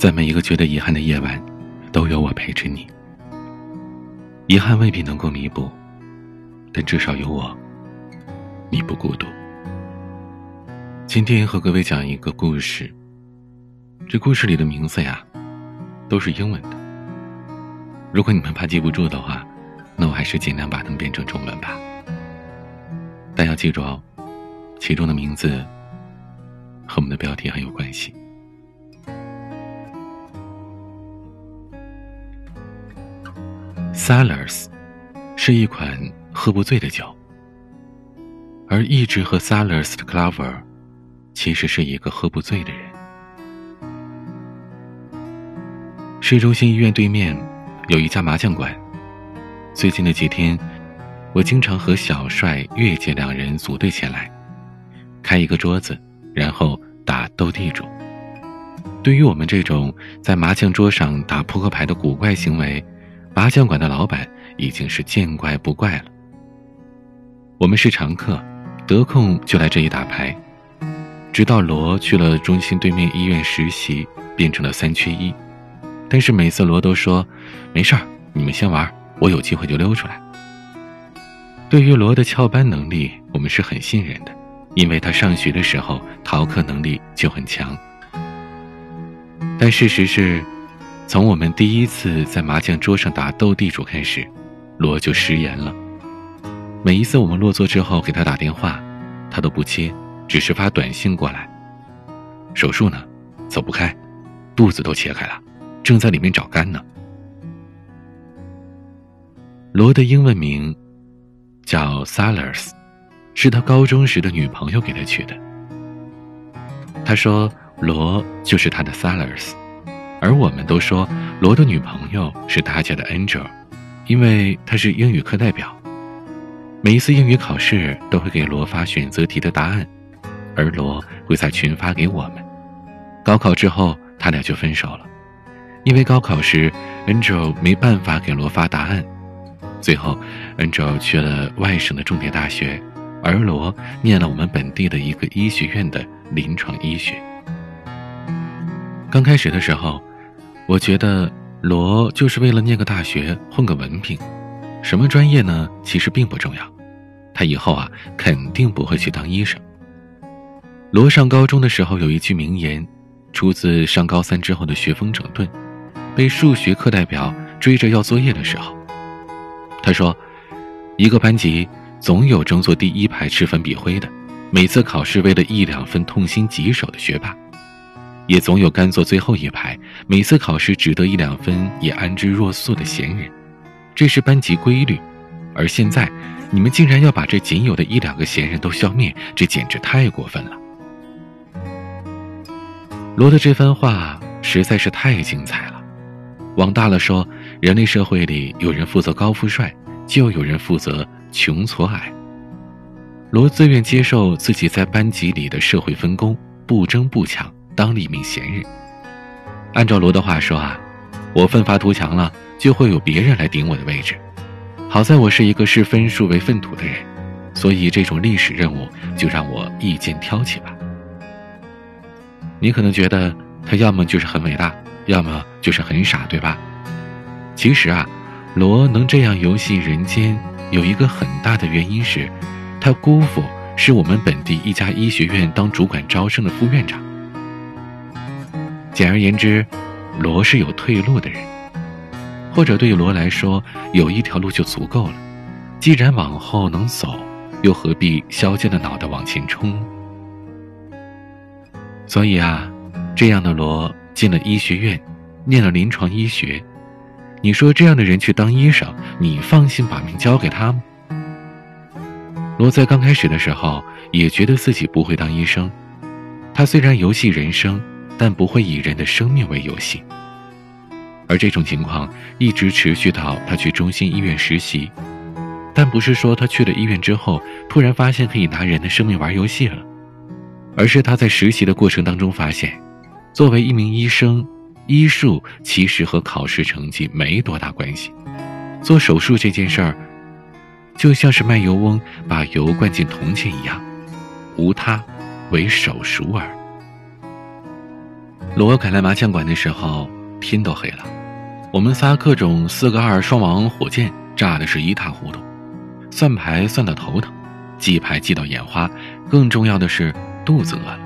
在每一个觉得遗憾的夜晚，都有我陪着你。遗憾未必能够弥补，但至少有我，你不孤独。今天和各位讲一个故事。这故事里的名字呀，都是英文的。如果你们怕记不住的话，那我还是尽量把它们变成中文吧。但要记住哦，其中的名字和我们的标题很有关系。Sellers，是一款喝不醉的酒，而一直喝 Sellers 的 Clover 其实是一个喝不醉的人。市中心医院对面有一家麻将馆，最近的几天，我经常和小帅、月姐两人组队前来，开一个桌子，然后打斗地主。对于我们这种在麻将桌上打扑克牌的古怪行为，麻将馆的老板已经是见怪不怪了。我们是常客，得空就来这里打牌，直到罗去了中心对面医院实习，变成了三缺一。但是每次罗都说：“没事儿，你们先玩，我有机会就溜出来。”对于罗的翘班能力，我们是很信任的，因为他上学的时候逃课能力就很强。但事实是，从我们第一次在麻将桌上打斗地主开始，罗就食言了。每一次我们落座之后给他打电话，他都不接，只是发短信过来：“手术呢，走不开，肚子都切开了。”正在里面找肝呢。罗的英文名叫 Salers，是他高中时的女朋友给他取的。他说罗就是他的 Salers，而我们都说罗的女朋友是大家的 Angel，因为他是英语课代表。每一次英语考试都会给罗发选择题的答案，而罗会在群发给我们。高考之后，他俩就分手了。因为高考时，Angel 没办法给罗发答案，最后，Angel 去了外省的重点大学，而罗念了我们本地的一个医学院的临床医学。刚开始的时候，我觉得罗就是为了念个大学混个文凭，什么专业呢？其实并不重要，他以后啊肯定不会去当医生。罗上高中的时候有一句名言，出自上高三之后的学风整顿。被数学课代表追着要作业的时候，他说：“一个班级总有争坐第一排吃粉笔灰的，每次考试为了一两分痛心疾首的学霸，也总有干坐最后一排，每次考试只得一两分也安之若素的闲人。这是班级规律，而现在你们竟然要把这仅有的一两个闲人都消灭，这简直太过分了。”罗的这番话实在是太精彩了。往大了说，人类社会里有人负责高富帅，就有人负责穷矬矮。罗自愿接受自己在班级里的社会分工，不争不抢，当了一名闲人。按照罗的话说啊，我奋发图强了，就会有别人来顶我的位置。好在我是一个视分数为粪土的人，所以这种历史任务就让我一肩挑起吧。你可能觉得他要么就是很伟大。要么就是很傻，对吧？其实啊，罗能这样游戏人间，有一个很大的原因是，他姑父是我们本地一家医学院当主管招生的副院长。简而言之，罗是有退路的人，或者对于罗来说，有一条路就足够了。既然往后能走，又何必削尖了脑袋往前冲？所以啊，这样的罗。进了医学院，念了临床医学，你说这样的人去当医生，你放心把命交给他吗？罗在刚开始的时候也觉得自己不会当医生，他虽然游戏人生，但不会以人的生命为游戏。而这种情况一直持续到他去中心医院实习，但不是说他去了医院之后突然发现可以拿人的生命玩游戏了，而是他在实习的过程当中发现。作为一名医生，医术其实和考试成绩没多大关系。做手术这件事儿，就像是卖油翁把油灌进铜钱一样，无他，唯手熟耳。罗赶来麻将馆的时候，天都黑了。我们仨各种四个二双王火箭炸的是一塌糊涂，算牌算到头疼，记牌记到眼花，更重要的是肚子饿了。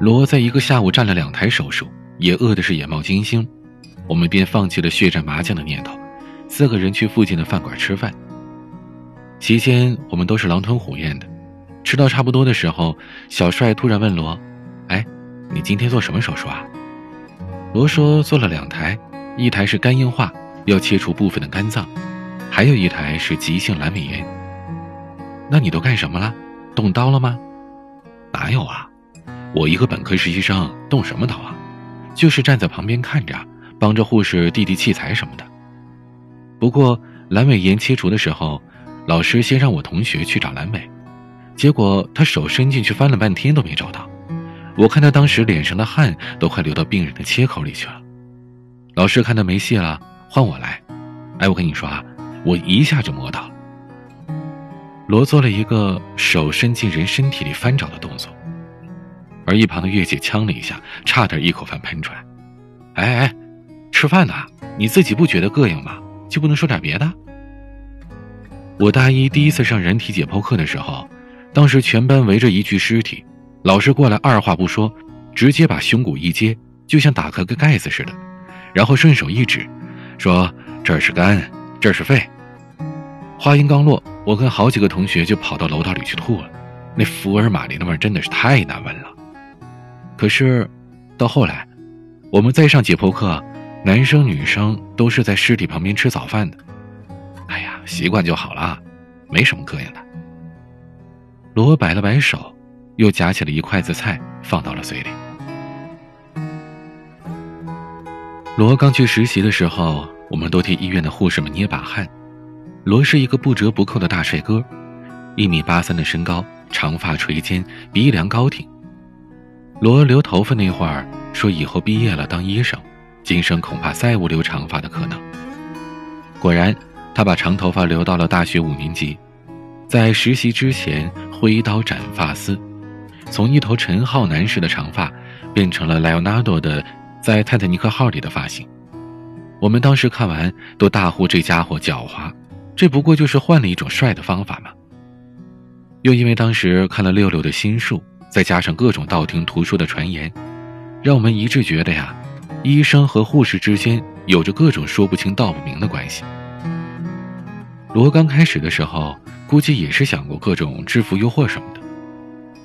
罗在一个下午占了两台手术，也饿的是眼冒金星。我们便放弃了血战麻将的念头，四个人去附近的饭馆吃饭。席间我们都是狼吞虎咽的，吃到差不多的时候，小帅突然问罗：“，你今天做什么手术啊？”罗说：“做了两台。”一台是肝硬化，要切除部分的肝脏，还有一台是急性阑尾炎。那你都干什么了？动刀了吗？哪有啊！我一个本科实习生，动什么刀啊？就是站在旁边看着，帮着护士递递器材什么的。不过阑尾炎切除的时候，老师先让我同学去找阑尾，结果他手伸进去翻了半天都没找到。我看他当时脸上的汗都快流到病人的切口里去了。老师看他没戏了，换我来。哎，我跟你说啊，我一下就摸到了。罗做了一个手伸进人身体里翻找的动作，而一旁的月姐呛了一下，差点一口饭喷出来。哎哎，吃饭呢，你自己不觉得膈应吗？就不能说点别的？我大一第一次上人体解剖课的时候，当时全班围着一具尸体，老师过来二话不说，直接把胸骨一揭，就像打开个盖子似的。然后顺手一指，说：“这是肝，这是肺。”话音刚落，我跟好几个同学就跑到楼道里去吐了。那福尔马林的味真的是太难闻了。可是，到后来，我们再上解剖课，男生女生都是在尸体旁边吃早饭的。哎呀，习惯就好了，没什么膈应的。罗摆了摆手，又夹起了一筷子菜放到了嘴里。罗刚去实习的时候，我们都替医院的护士们捏把汗。罗是一个不折不扣的大帅哥，一米八三的身高，长发垂肩，鼻梁高挺。罗留头发那会儿说，以后毕业了当医生，今生恐怕再无留长发的可能。果然，他把长头发留到了大学五年级，在实习之前挥刀斩发丝，从一头陈浩南式的长发变成了莱昂纳多的。在泰坦尼克号里的发型，我们当时看完都大呼这家伙狡猾，这不过就是换了一种帅的方法嘛。又因为当时看了六六的心术，再加上各种道听途说的传言，让我们一致觉得呀，医生和护士之间有着各种说不清道不明的关系。罗刚开始的时候，估计也是想过各种制服诱惑什么的，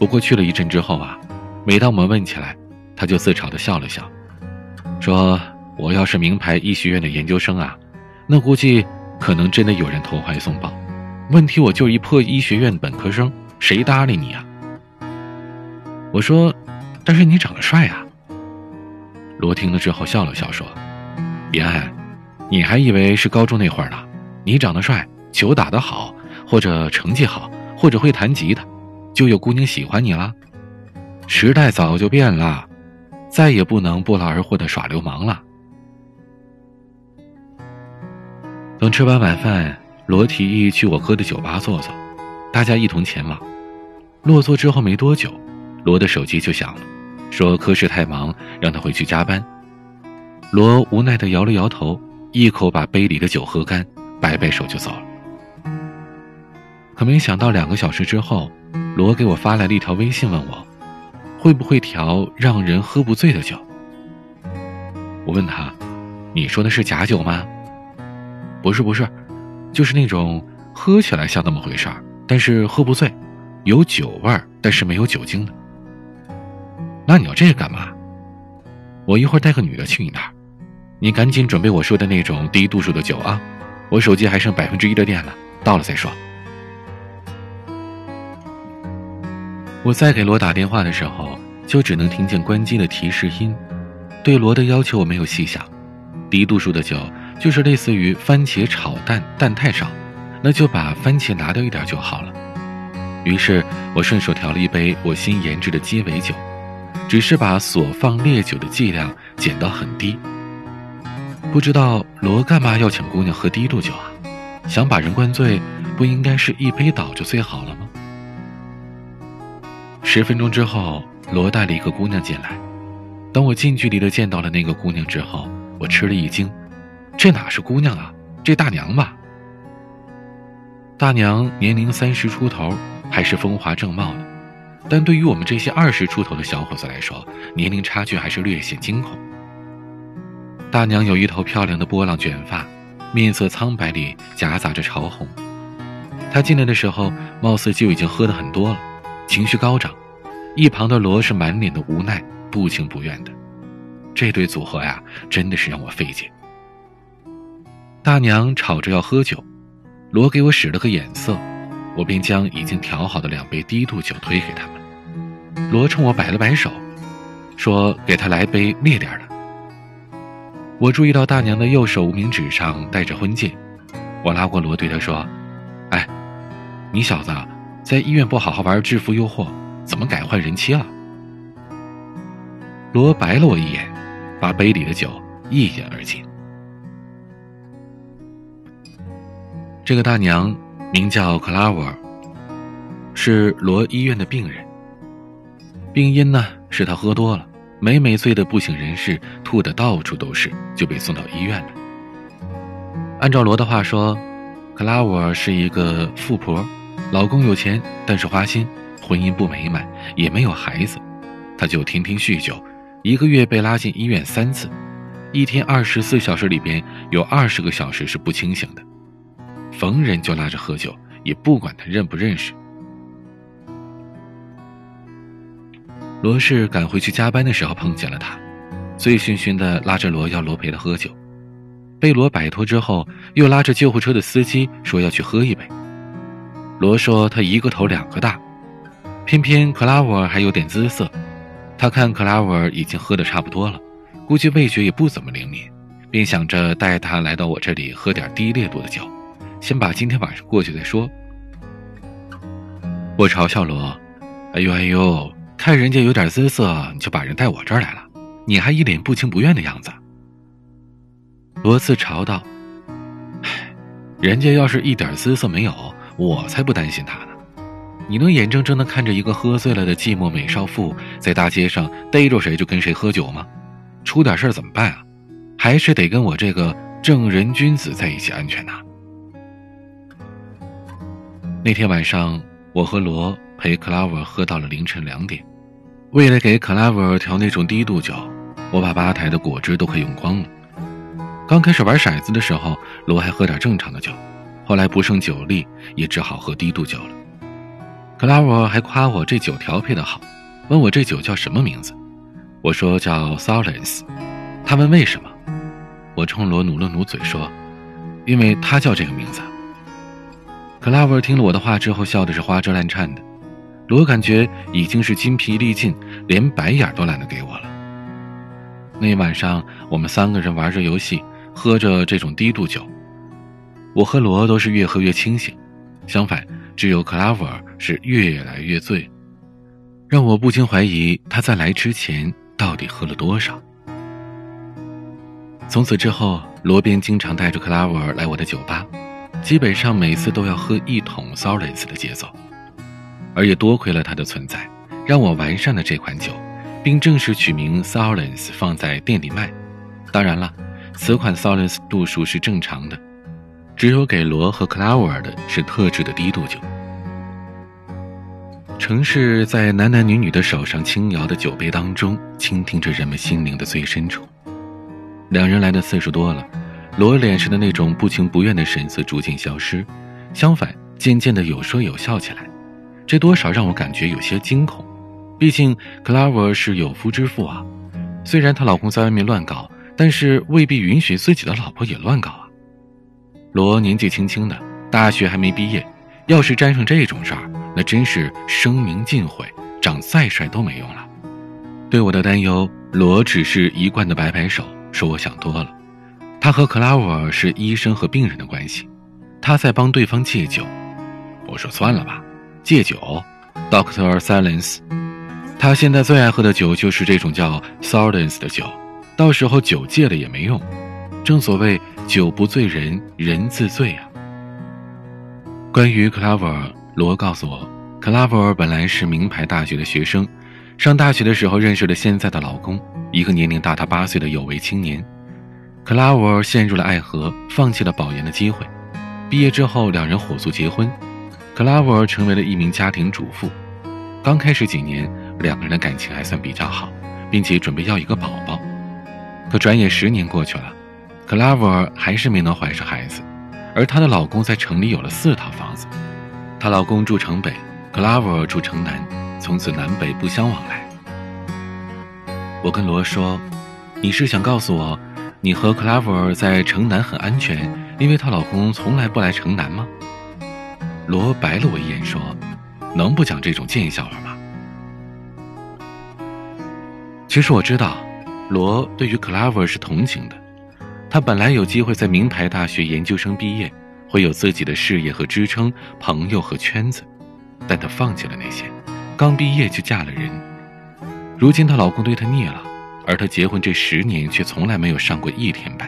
不过去了一阵之后啊，每当我们问起来，他就自嘲的笑了笑。说我要是名牌医学院的研究生啊，那估计可能真的有人投怀送抱。问题我就一破医学院本科生，谁搭理你啊？我说，但是你长得帅啊。罗听了之后笑了笑说：“别安，你还以为是高中那会儿呢？你长得帅，球打得好，或者成绩好，或者会弹吉他，就有姑娘喜欢你了。时代早就变了。”再也不能不劳而获的耍流氓了。等吃完晚饭，罗提议去我哥的酒吧坐坐，大家一同前往。落座之后没多久，罗的手机就响了，说科室太忙，让他回去加班。罗无奈的摇了摇头，一口把杯里的酒喝干，摆摆手就走了。可没想到，两个小时之后，罗给我发来了一条微信，问我。会不会调让人喝不醉的酒？我问他：“你说的是假酒吗？”“不是，不是，就是那种喝起来像那么回事儿，但是喝不醉，有酒味儿，但是没有酒精的。”“那你要这个干嘛？”“我一会儿带个女的去你那儿，你赶紧准备我说的那种低度数的酒啊！我手机还剩百分之一的电了，到了再说。”我再给罗打电话的时候，就只能听见关机的提示音。对罗的要求我没有细想，低度数的酒就是类似于番茄炒蛋，蛋太少，那就把番茄拿掉一点就好了。于是我顺手调了一杯我新研制的鸡尾酒，只是把所放烈酒的剂量减到很低。不知道罗干嘛要请姑娘喝低度酒啊？想把人灌醉，不应该是一杯倒就最好了吗？十分钟之后，罗带了一个姑娘进来，当我近距离的见到了那个姑娘之后，我吃了一惊，这哪是姑娘啊，这大娘吧？大娘年龄三十出头，还是风华正茂的，但对于我们这些二十出头的小伙子来说，年龄差距还是略显惊恐。大娘有一头漂亮的波浪卷发，面色苍白里夹杂着潮红。她进来的时候，貌似就已经喝得很多了，情绪高涨。一旁的罗是满脸的无奈。不情不愿的，这对组合呀，真的是让我费解。大娘吵着要喝酒，罗给我使了个眼色，我便将已经调好的两杯低度酒推给他们。罗冲我摆了摆手，说：“给他来杯烈点的。”我注意到大娘的右手无名指上戴着婚戒，我拉过罗对他说：“哎，你小子在医院不好好玩制服诱惑，怎么改换人妻了？”罗白了我一眼，把杯里的酒一饮而尽。这个大娘名叫克拉沃尔，是罗医院的病人。病因呢是她喝多了，每每醉得不省人事，吐得到处都是，就被送到医院了。按照罗的话说，克拉沃尔是一个富婆，老公有钱，但是花心，婚姻不美满，也没有孩子，她就天天酗酒。一个月被拉进医院三次，一天二十四小时里边有二十个小时是不清醒的，逢人就拉着喝酒，也不管他认不认识。罗氏赶回去加班的时候碰见了他，醉醺醺的拉着罗要罗陪他喝酒，被罗摆脱之后，又拉着救护车的司机说要去喝一杯。罗说他一个头两个大，偏偏克拉沃尔还有点姿色。他看克拉沃尔已经喝得差不多了，估计味觉也不怎么灵敏，便想着带他来到我这里喝点低烈度的酒，先把今天晚上过去再说。我嘲笑罗：“哎呦哎呦，看人家有点姿色，你就把人带我这儿来了，你还一脸不情不愿的样子。”罗自嘲道：“，人家要是一点姿色没有，我才不担心他呢。”你能眼睁睁地看着一个喝醉了的寂寞美少妇在大街上逮着谁就跟谁喝酒吗？出点事儿怎么办啊？还是得跟我这个正人君子在一起安全呐。那天晚上，我和罗陪克拉沃喝到了凌晨两点。为了给克拉沃调那种低度酒，我把吧台的果汁都快用光了。刚开始玩骰子的时候，罗还喝点正常的酒，后来不胜酒力，也只好喝低度酒了。克拉沃还夸我这酒调配的好，问我这酒叫什么名字，我说叫 Silence。他问为什么，我冲罗努了努嘴说，因为他叫这个名字。克拉沃听了我的话之后，笑的是花枝乱颤的。罗感觉已经是筋疲力尽，连白眼都懒得给我了。那晚上我们三个人玩着游戏，喝着这种低度酒，我和罗都是越喝越清醒，相反。只有克拉维尔是越来越醉，让我不禁怀疑他在来之前到底喝了多少。从此之后，罗宾经常带着克拉维尔来我的酒吧，基本上每次都要喝一桶 s o l e s 的节奏。而也多亏了他的存在，让我完善了这款酒，并正式取名 s o l e s 放在店里卖。当然了，此款 s o l e s 度数是正常的。只有给罗和克拉沃尔的是特制的低度酒。城市在男男女女的手上轻摇的酒杯当中，倾听着人们心灵的最深处。两人来的次数多了，罗脸上的那种不情不愿的神色逐渐消失，相反，渐渐的有说有笑起来。这多少让我感觉有些惊恐。毕竟克拉沃尔是有夫之妇啊，虽然她老公在外面乱搞，但是未必允许自己的老婆也乱搞。罗年纪轻轻的，大学还没毕业，要是沾上这种事儿，那真是声名尽毁，长再帅都没用了。对我的担忧，罗只是一贯的摆摆手，说我想多了。他和克拉沃尔是医生和病人的关系，他在帮对方戒酒。我说算了吧，戒酒，Doctor Silence。他现在最爱喝的酒就是这种叫 Silence 的酒，到时候酒戒了也没用。正所谓。酒不醉人人自醉啊。关于克拉沃尔，罗告诉我，克拉沃尔本来是名牌大学的学生，上大学的时候认识了现在的老公，一个年龄大他八岁的有为青年。克拉沃尔陷入了爱河，放弃了保研的机会。毕业之后，两人火速结婚。克拉沃尔成为了一名家庭主妇。刚开始几年，两个人的感情还算比较好，并且准备要一个宝宝。可转眼十年过去了，克拉沃尔还是没能怀上孩子，而她的老公在城里有了四套房子。她老公住城北，克拉沃尔住城南，从此南北不相往来。我跟罗说：“你是想告诉我，你和克拉沃尔在城南很安全，因为她老公从来不来城南吗？”罗白了我一眼说：“能不讲这种贱笑话吗？”其实我知道。罗对于克拉沃尔是同情的，他本来有机会在名牌大学研究生毕业，会有自己的事业和支撑、朋友和圈子，但她放弃了那些，刚毕业就嫁了人。如今她老公对她腻了，而她结婚这十年却从来没有上过一天班。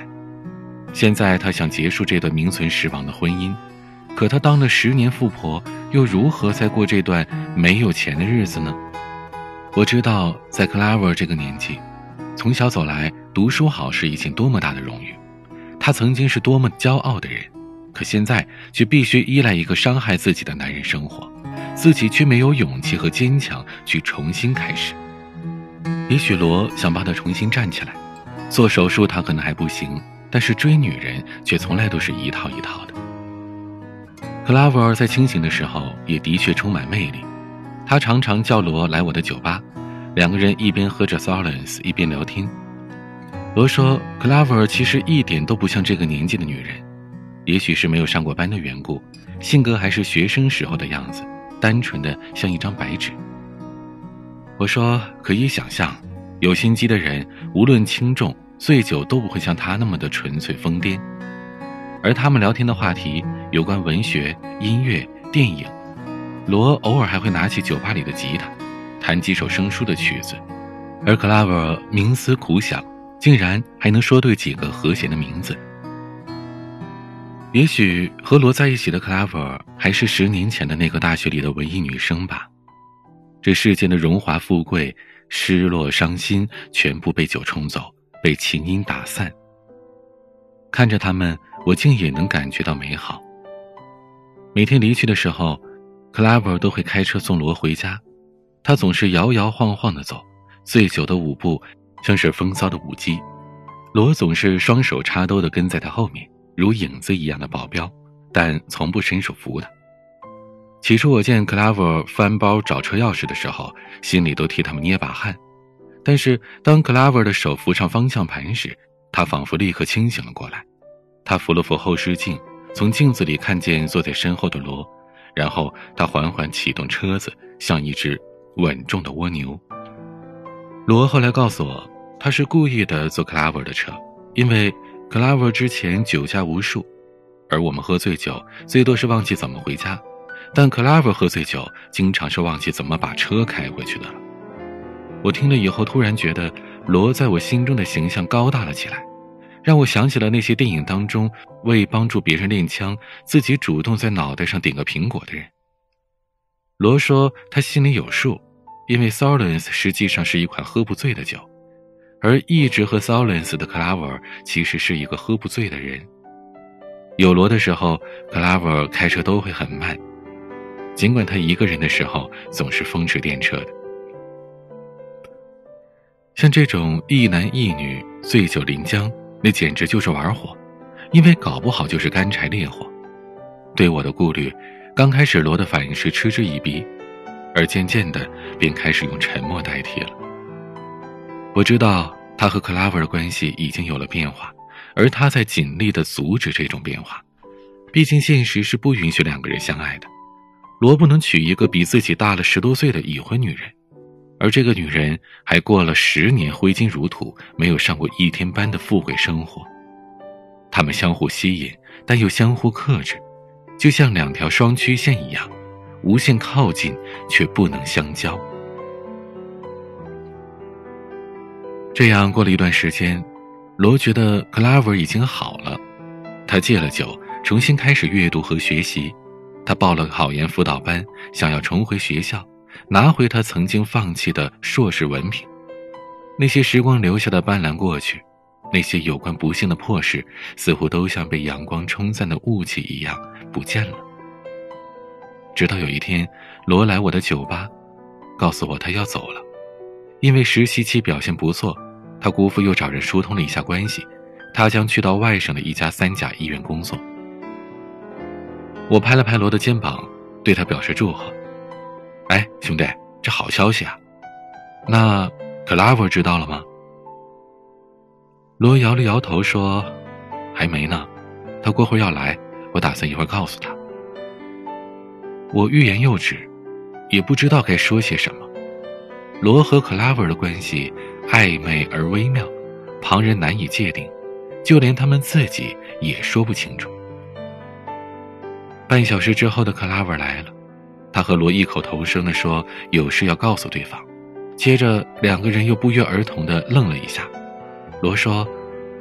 现在她想结束这段名存实亡的婚姻，可她当了十年富婆，又如何再过这段没有钱的日子呢？我知道，在克拉沃尔这个年纪。从小走来，读书好是一件多么大的荣誉。她曾经是多么骄傲的人，可现在却必须依赖一个伤害自己的男人生活，自己却没有勇气和坚强去重新开始。也许罗想帮她重新站起来，做手术他可能还不行，但是追女人却从来都是一套一套的。克拉维尔在清醒的时候也的确充满魅力，他常常叫罗来我的酒吧。两个人一边喝着 Solence 一边聊天。罗说：“克拉沃尔其实一点都不像这个年纪的女人，也许是没有上过班的缘故，性格还是学生时候的样子，单纯的像一张白纸。”我说：“可以想象，有心机的人无论轻重，醉酒都不会像她那么的纯粹疯癫。”而他们聊天的话题有关文学、音乐、电影，罗偶尔还会拿起酒吧里的吉他。弹几首生疏的曲子，而克拉沃尔冥思苦想，竟然还能说对几个和弦的名字。也许和罗在一起的克拉沃尔还是十年前的那个大学里的文艺女生吧。这世间的荣华富贵、失落伤心，全部被酒冲走，被琴音打散。看着他们，我竟也能感觉到美好。每天离去的时候，克拉沃尔都会开车送罗回家。他总是摇摇晃晃的走，醉酒的舞步像是风骚的舞姬。罗总是双手插兜的跟在他后面，如影子一样的保镖，但从不伸手扶他。起初我见克拉沃翻包找车钥匙的时候，心里都替他们捏把汗。但是当克拉沃的手扶上方向盘时，他仿佛立刻清醒了过来。他扶了扶后视镜，从镜子里看见坐在身后的罗，然后他缓缓启动车子，像一只。稳重的蜗牛。罗后来告诉我，他是故意的坐克拉沃的车，因为克拉沃之前酒驾无数，而我们喝醉酒最多是忘记怎么回家，但克拉沃喝醉酒经常是忘记怎么把车开回去的了。我听了以后，突然觉得罗在我心中的形象高大了起来，让我想起了那些电影当中为帮助别人练枪，自己主动在脑袋上顶个苹果的人。罗说他心里有数。因为 Solence 实际上是一款喝不醉的酒，而一直喝 Solence 的克拉沃尔其实是一个喝不醉的人。有罗的时候，克拉沃尔开车都会很慢，尽管他一个人的时候总是风驰电掣的。像这种一男一女醉酒临江，那简直就是玩火，因为搞不好就是干柴烈火。对我的顾虑，刚开始罗的反应是嗤之以鼻。而渐渐的，便开始用沉默代替了。我知道他和克拉沃的关系已经有了变化，而他在尽力的阻止这种变化。毕竟现实是不允许两个人相爱的。罗不能娶一个比自己大了十多岁的已婚女人，而这个女人还过了十年挥金如土、没有上过一天班的富贵生活。他们相互吸引，但又相互克制，就像两条双曲线一样。无限靠近，却不能相交。这样过了一段时间，罗觉得克拉沃已经好了。他戒了酒，重新开始阅读和学习。他报了考研辅导班，想要重回学校，拿回他曾经放弃的硕士文凭。那些时光留下的斑斓过去，那些有关不幸的破事，似乎都像被阳光冲散的雾气一样不见了。直到有一天，罗来我的酒吧，告诉我他要走了，因为实习期表现不错，他姑父又找人疏通了一下关系，他将去到外省的一家三甲医院工作。我拍了拍罗的肩膀，对他表示祝贺。哎，兄弟，这好消息啊！那克拉维知道了吗？罗摇了摇头说：“还没呢，他过会儿要来，我打算一会儿告诉他。”我欲言又止，也不知道该说些什么。罗和克拉维的关系暧昧而微妙，旁人难以界定，就连他们自己也说不清楚。半小时之后的克拉维来了，他和罗异口同声地说有事要告诉对方，接着两个人又不约而同地愣了一下。罗说：“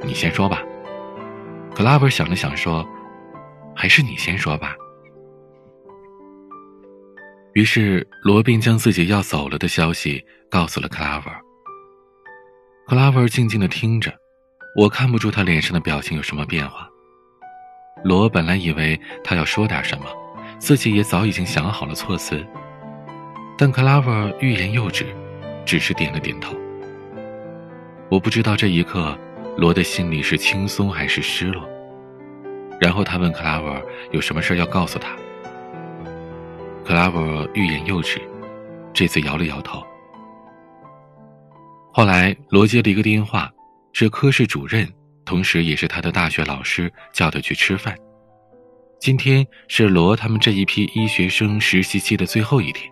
你先说吧。”克拉维想了想说：“还是你先说吧。”于是罗便将自己要走了的消息告诉了克拉维尔。克拉维尔静静地听着，我看不出他脸上的表情有什么变化。罗本来以为他要说点什么，自己也早已经想好了措辞，但克拉维尔欲言又止，只是点了点头。我不知道这一刻罗的心里是轻松还是失落。然后他问克拉维尔有什么事要告诉他。克拉维尔欲言又止，这次摇了摇头。后来罗接了一个电话，是科室主任。同时，也是他的大学老师叫他去吃饭。今天是罗他们这一批医学生实习期的最后一天，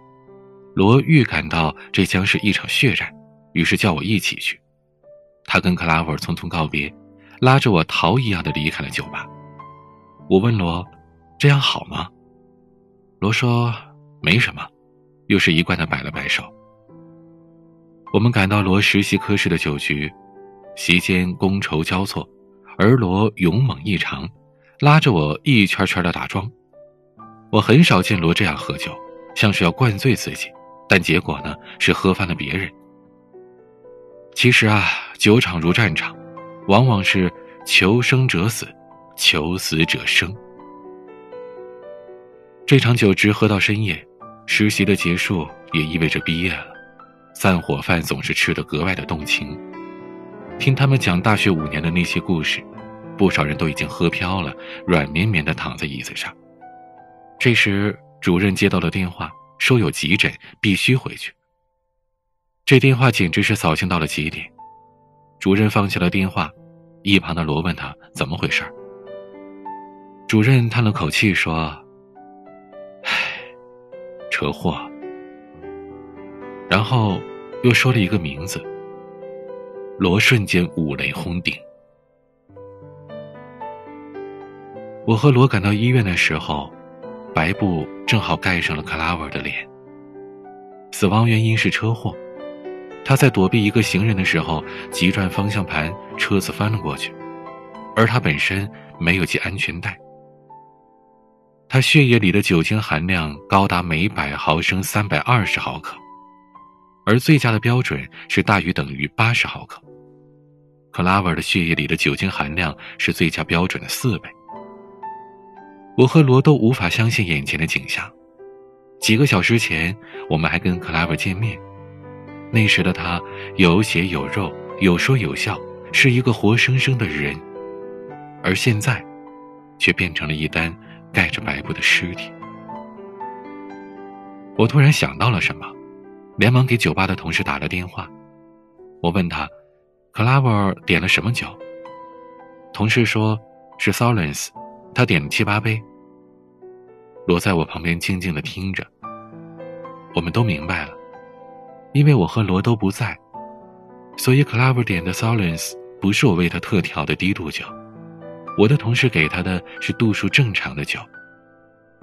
罗预感到这将是一场血战，于是叫我一起去。他跟克拉维尔匆匆告别，拉着我逃一样的离开了酒吧。我问罗：“这样好吗？”罗说：“没什么。”又是一贯的摆了摆手。我们赶到罗实习科室的酒局。席间觥筹交错，而罗勇猛异常，拉着我一圈圈的打桩。我很少见罗这样喝酒，像是要灌醉自己，但结果呢是喝翻了别人。其实啊，酒场如战场，往往是求生者死，求死者生。这场酒直喝到深夜，实习的结束也意味着毕业了，散伙饭总是吃得格外的动情。听他们讲大学五年的那些故事，不少人都已经喝飘了，软绵绵地躺在椅子上。这时，主任接到了电话，说有急诊，必须回去。这电话简直是扫兴到了极点。主任放下了电话，一旁的罗问他怎么回事主任叹了口气说：“唉，车祸。”然后又说了一个名字。罗瞬间五雷轰顶。我和罗赶到医院的时候，白布正好盖上了克拉维尔的脸。死亡原因是车祸，他在躲避一个行人的时候急转方向盘，车子翻了过去，而他本身没有系安全带。他血液里的酒精含量高达每百毫升三百二十毫克。而最佳的标准是大于等于八十毫克。克拉维尔的血液里的酒精含量是最佳标准的四倍。我和罗都无法相信眼前的景象。几个小时前，我们还跟克拉维尔见面，那时的他有血有肉，有说有笑，是一个活生生的人，而现在，却变成了一单盖着白布的尸体。我突然想到了什么。连忙给酒吧的同事打了电话，我问他，克拉维尔点了什么酒？同事说是 s o l e n s 他点了七八杯。罗在我旁边静静的听着。我们都明白了，因为我和罗都不在，所以克拉维尔点的 s o l e n s 不是我为他特调的低度酒，我的同事给他的是度数正常的酒。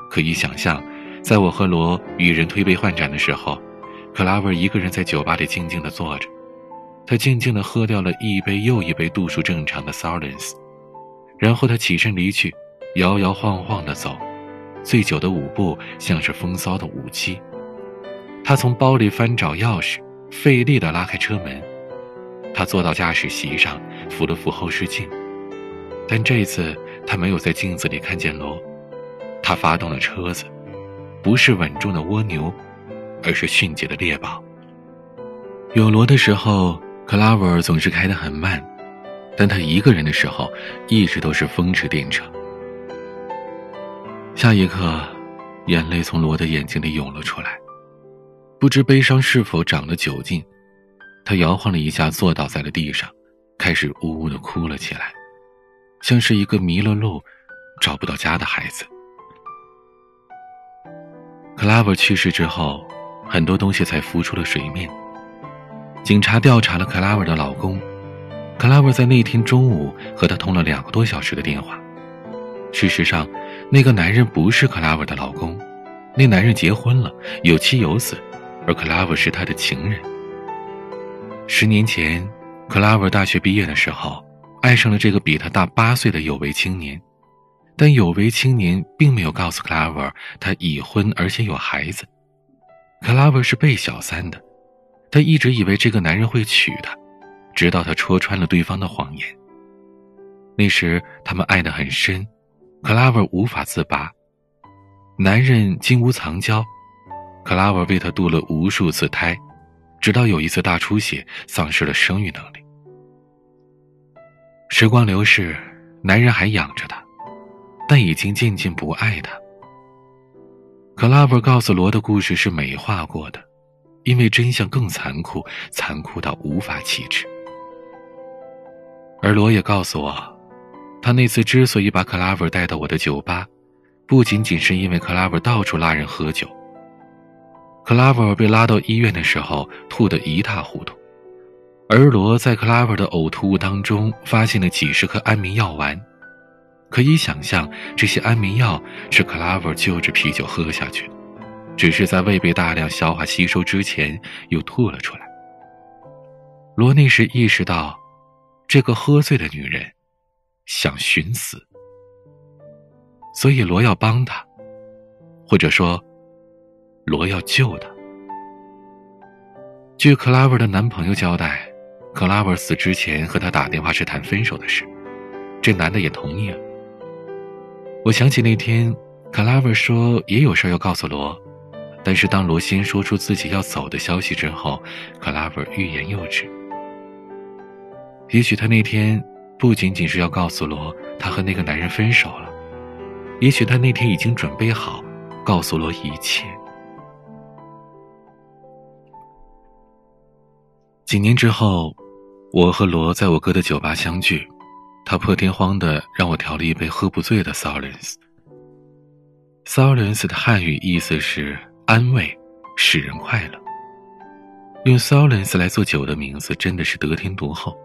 可以想象，在我和罗与人推杯换盏的时候。克拉维尔一个人在酒吧里静静地坐着，他静静地喝掉了一杯又一杯度数正常的 s o l e n s 然后他起身离去，摇摇晃晃地走，醉酒的舞步像是风骚的舞姬。他从包里翻找钥匙，费力地拉开车门。他坐到驾驶席上，扶了扶后视镜，但这次他没有在镜子里看见罗。他发动了车子，不是稳重的蜗牛，而是迅捷的猎豹。有罗的时候，克拉维尔总是开得很慢，但他一个人的时候，一直都是风驰电掣。下一刻，眼泪从罗的眼睛里涌了出来，不知悲伤是否长了酒劲，他摇晃了一下，坐倒在了地上，开始呜呜的哭了起来，像是一个迷了路、找不到家的孩子。克拉维去世之后，很多东西才浮出了水面。警察调查了克拉维的老公，克拉维在那天中午和他通了两个多小时的电话。事实上，那个男人不是克拉维的老公，那男人结婚了，有妻有子，而克拉维是他的情人。十年前，克拉维大学毕业的时候，爱上了这个比他大八岁的有为青年。但有为青年并没有告诉克拉维尔他已婚而且有孩子，克拉维是被小三的，他一直以为这个男人会娶她，直到他戳穿了对方的谎言。那时他们爱得很深，克拉维无法自拔，男人金屋藏娇，克拉维为他堕了无数次胎，直到有一次大出血，丧失了生育能力。时光流逝，男人还养着她。但已经渐渐不爱她。克拉维告诉罗的故事是美化过的，因为真相更残酷，残酷到无法启齿。而罗也告诉我，他那次之所以把克拉维带到我的酒吧，不仅仅是因为克拉维到处拉人喝酒。克拉维被拉到医院的时候，吐得一塌糊涂，而罗在克拉维的呕吐物当中发现了几十颗安眠药丸。可以想象，这些安眠药是克拉维就着啤酒喝下去，只是在未被大量消化吸收之前又吐了出来。罗那时意识到，这个喝醉的女人想寻死，所以罗要帮她，或者说，罗要救她。据克拉维的男朋友交代，克拉维死之前和他打电话是谈分手的事，这男的也同意了。我想起那天，克拉维说也有事要告诉罗，但是当罗先说出自己要走的消息之后，克拉维欲言又止。也许他那天不仅仅是要告诉罗他和那个男人分手了，也许他那天已经准备好告诉罗一切。几年之后，我和罗在我哥的酒吧相聚。他破天荒的让我调了一杯喝不醉的 Solence。Solence 的汉语意思是安慰，使人快乐。用 Solence 来做酒的名字真的是得天独厚，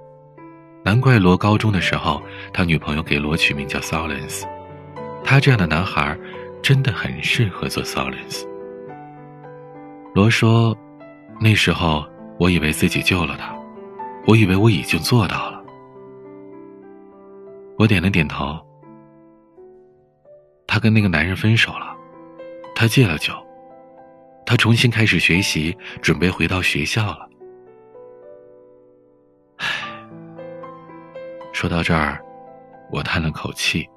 难怪罗高中的时候，他女朋友给罗取名叫 Solence。他这样的男孩，真的很适合做 Solence。罗说，那时候我以为自己救了他，我以为我已经做到了。我点了点头。他跟那个男人分手了，他戒了酒，他重新开始学习，准备回到学校了。唉，说到这儿，我叹了口气，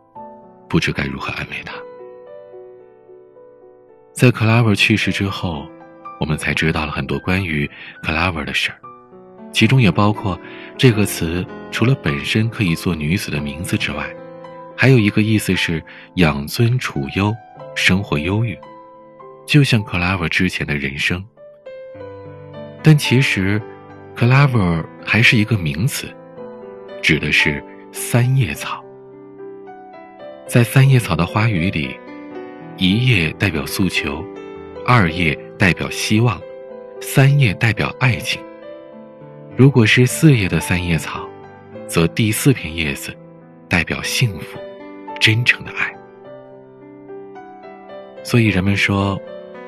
不知该如何安慰他。在克拉维去世之后，我们才知道了很多关于克拉维的事儿。其中也包括这个词，除了本身可以做女子的名字之外，还有一个意思是养尊处优，生活忧郁，就像克拉维之前的人生。但其实，克拉维还是一个名词，指的是三叶草。在三叶草的花语里，一叶代表诉求，二叶代表希望，三叶代表爱情。如果是四叶的三叶草，则第四片叶子代表幸福、真诚的爱。所以人们说，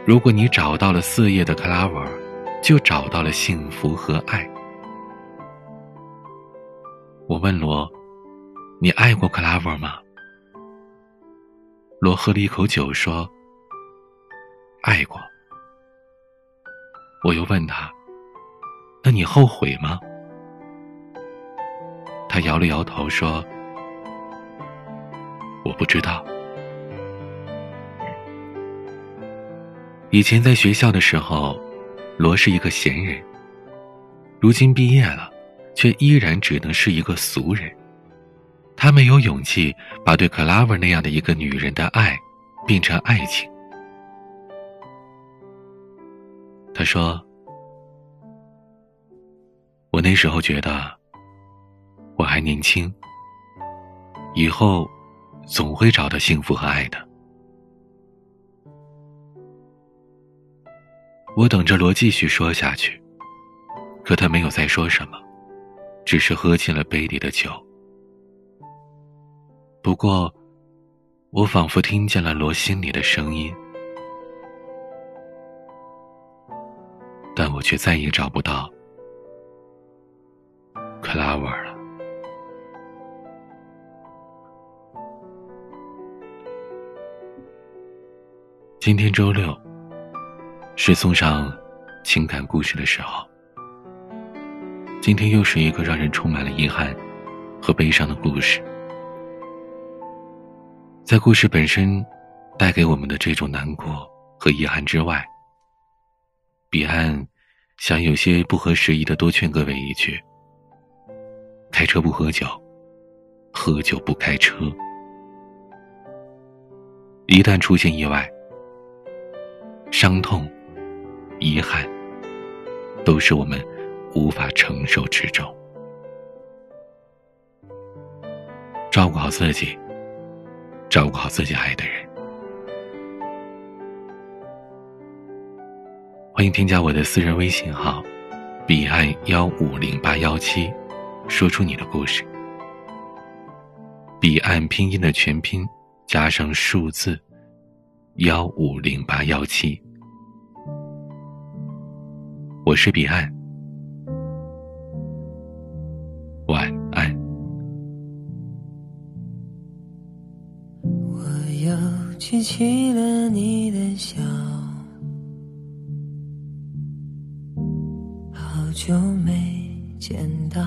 如果你找到了四叶的克拉维，就找到了幸福和爱。我问罗：“你爱过克拉维吗？”罗喝了一口酒说：“爱过。”我又问他：“那你后悔吗？”他摇了摇头说：“我不知道。以前在学校的时候，罗是一个闲人。如今毕业了，却依然只能是一个俗人。他没有勇气把对克拉 r 那样的一个女人的爱变成爱情。他说：“我那时候觉得我还年轻，以后总会找到幸福和爱的。”我等着罗继续说下去，可他没有再说什么，只是喝进了杯里的酒。不过，我仿佛听见了罗心里的声音，但我却再也找不到克拉维尔了。今天周六，是送上情感故事的时候。今天又是一个让人充满了遗憾和悲伤的故事。在故事本身带给我们的这种难过和遗憾之外，彼岸想有些不合时宜的多劝各位一句：开车不喝酒，喝酒不开车。一旦出现意外，伤痛、遗憾都是我们无法承受之重。照顾好自己。照顾好自己爱的人。欢迎添加我的私人微信号“彼岸幺五零八幺七”，说出你的故事。彼岸拼音的全拼加上数字幺五零八幺七。我是彼岸。晚安。我又记起了你的笑，好久没见到，